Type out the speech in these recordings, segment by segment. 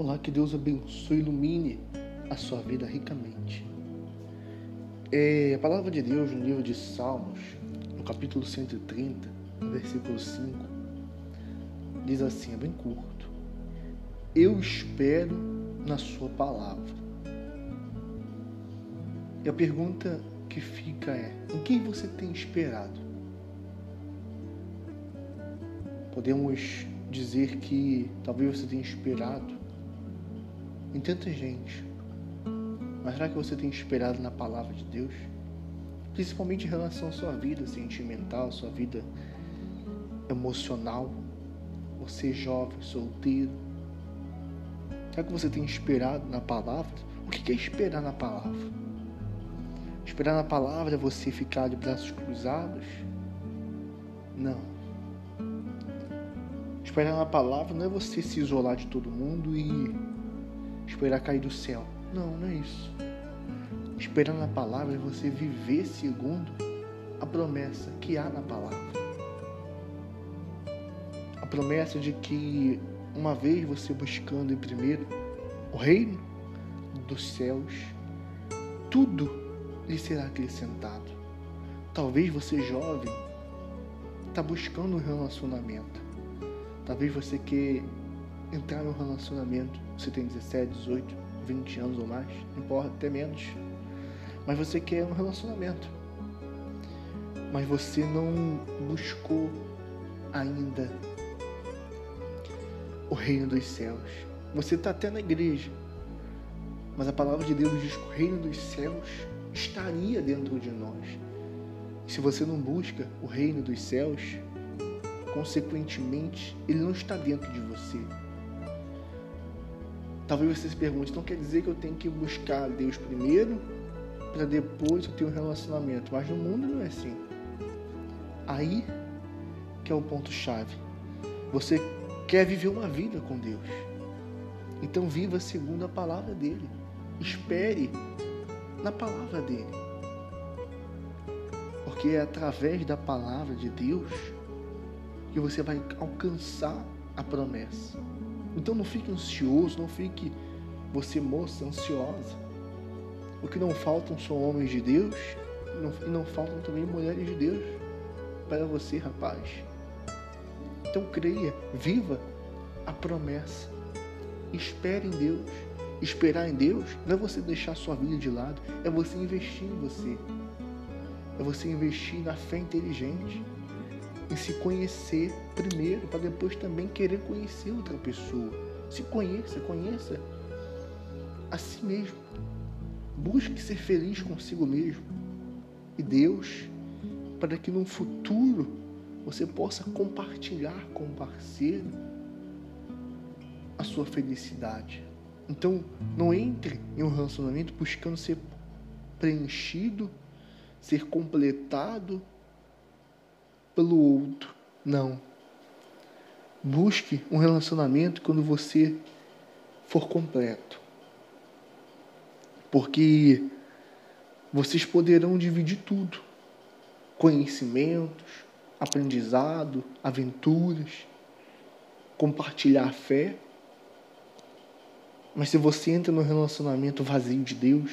Olá, que Deus abençoe e ilumine a sua vida ricamente. É, a palavra de Deus no livro de Salmos, no capítulo 130, no versículo 5, diz assim, é bem curto. Eu espero na sua palavra. E a pergunta que fica é, em quem você tem esperado? Podemos dizer que talvez você tenha esperado em tanta gente. Mas será que você tem esperado na palavra de Deus? Principalmente em relação à sua vida sentimental, sua vida emocional. Você jovem, solteiro. Será que você tem esperado na palavra? O que é esperar na palavra? Esperar na palavra é você ficar de braços cruzados? Não. Esperar na palavra não é você se isolar de todo mundo e esperar cair do céu. Não, não é isso. Esperar na palavra é você viver segundo a promessa que há na palavra. A promessa de que uma vez você buscando em primeiro o reino dos céus, tudo lhe será acrescentado. Talvez você jovem está buscando um relacionamento. Talvez você quer entrar no relacionamento. Você tem 17, 18, 20 anos ou mais, não importa, até menos. Mas você quer um relacionamento. Mas você não buscou ainda o reino dos céus. Você está até na igreja. Mas a palavra de Deus diz que o reino dos céus estaria dentro de nós. Se você não busca o reino dos céus, consequentemente, ele não está dentro de você. Talvez você se pergunte, então quer dizer que eu tenho que buscar Deus primeiro para depois eu ter um relacionamento. Mas no mundo não é assim. Aí que é o ponto chave. Você quer viver uma vida com Deus. Então viva segundo a palavra dele. Espere na palavra dele. Porque é através da palavra de Deus que você vai alcançar a promessa. Então não fique ansioso, não fique você moça ansiosa. O que não faltam são homens de Deus e não faltam também mulheres de Deus para você, rapaz. Então creia, viva a promessa. Espere em Deus. Esperar em Deus não é você deixar sua vida de lado, é você investir em você. É você investir na fé inteligente em se conhecer primeiro, para depois também querer conhecer outra pessoa. Se conheça, conheça a si mesmo. Busque ser feliz consigo mesmo. E Deus, para que no futuro você possa compartilhar com o parceiro a sua felicidade. Então, não entre em um relacionamento buscando ser preenchido, ser completado pelo outro. Não. Busque um relacionamento quando você for completo. Porque vocês poderão dividir tudo: conhecimentos, aprendizado, aventuras, compartilhar fé. Mas se você entra no relacionamento vazio de Deus,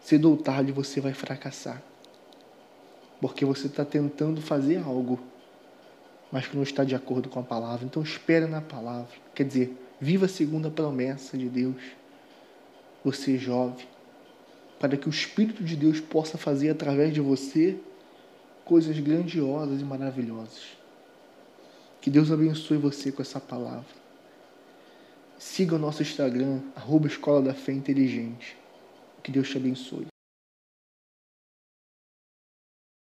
cedo ou tarde você vai fracassar porque você está tentando fazer algo, mas que não está de acordo com a palavra. Então espera na palavra. Quer dizer, viva segundo a promessa de Deus. Você jovem, para que o Espírito de Deus possa fazer através de você coisas grandiosas e maravilhosas. Que Deus abençoe você com essa palavra. Siga o nosso Instagram, arroba Escola da Fé Inteligente. Que Deus te abençoe.